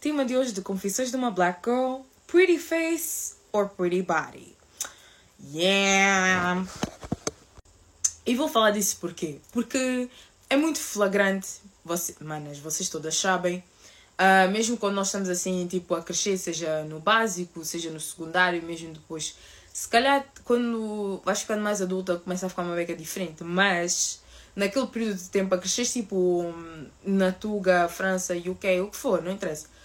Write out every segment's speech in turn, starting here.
Tema de hoje de Confissões de uma Black Girl: Pretty Face or Pretty Body. Yeah! E vou falar disso porquê? Porque é muito flagrante, você, manas, vocês todas sabem, uh, mesmo quando nós estamos assim, tipo, a crescer, seja no básico, seja no secundário, mesmo depois. Se calhar, quando vais ficando mais adulta, começa a ficar uma beca diferente, mas naquele período de tempo a crescer, tipo, na Tuga, França, UK, o que for, não interessa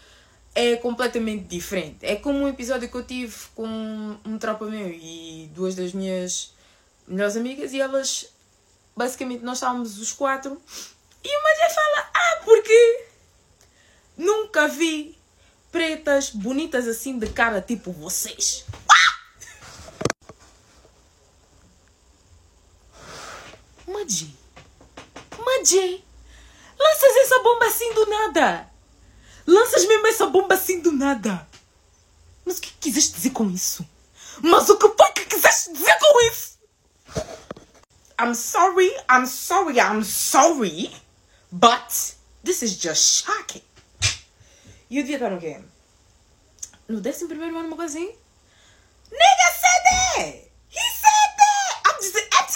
é completamente diferente. É como um episódio que eu tive com um tropa meu e duas das minhas melhores amigas e elas, basicamente, nós estávamos os quatro e uma já fala: Ah, porque nunca vi pretas bonitas assim de cara tipo vocês. Madji, Madji, lanças essa bomba assim do nada. Lanças mesmo essa bomba assim do nada. Mas o que quiseste dizer com isso? Mas o que foi que quiseste dizer com isso? I'm sorry, I'm sorry, I'm sorry. But this is just shocking. E eu devia estar no quê? No décimo primeiro ano, uma coisa assim? Nigga said that! He said that! I'm just... I'm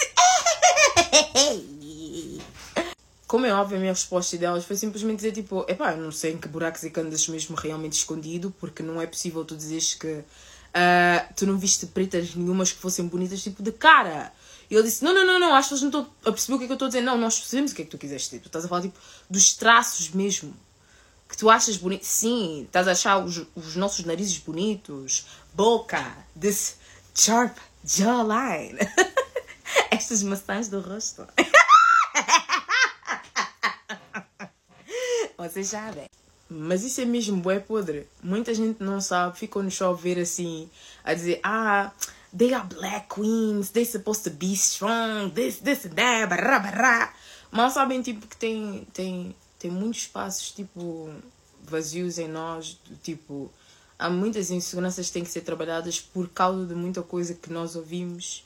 como é óbvio, a minha resposta delas foi simplesmente dizer tipo, epá, eu não sei em que buracos é que andas mesmo realmente escondido, porque não é possível tu dizeres que uh, tu não viste pretas nenhumas que fossem bonitas, tipo, de cara. E ele disse, não, não, não, não, acho que eles não estão a perceber o que é que eu estou a dizer. Não, nós percebemos o que é que tu quiseste dizer. Tu estás a falar, tipo, dos traços mesmo. Que tu achas bonito. Sim, estás a achar os, os nossos narizes bonitos. Boca. This sharp jawline. Estas maçãs do rosto. Vocês sabem. Mas isso é mesmo bué podre. Muita gente não sabe, ficam no show a ver assim, a dizer, ah, they are black queens, they supposed to be strong, this, this that, barra, barra. Mal sabem, tipo, que tem, tem, tem muitos espaços, tipo, vazios em nós, tipo, há muitas inseguranças que têm que ser trabalhadas por causa de muita coisa que nós ouvimos,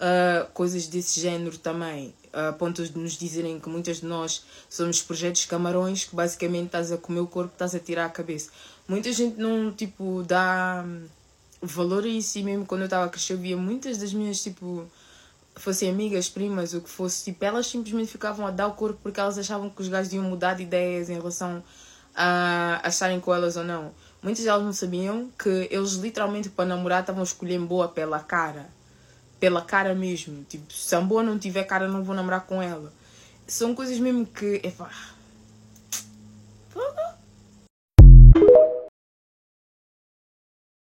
uh, coisas desse género também a ponto de nos dizerem que muitas de nós somos projetos camarões que basicamente estás a comer o corpo, estás a tirar a cabeça. Muita gente não, tipo, dá valor a isso e mesmo quando eu estava a crescer eu via muitas das minhas, tipo, fossem amigas, primas, o que fosse, tipo, elas simplesmente ficavam a dar o corpo porque elas achavam que os gajos iam mudar de ideias em relação a, a estarem com elas ou não. Muitas delas não sabiam que eles literalmente para namorar estavam a escolher boa pela cara pela cara mesmo. Tipo, se a boa não tiver cara, não vou namorar com ela. São coisas mesmo que,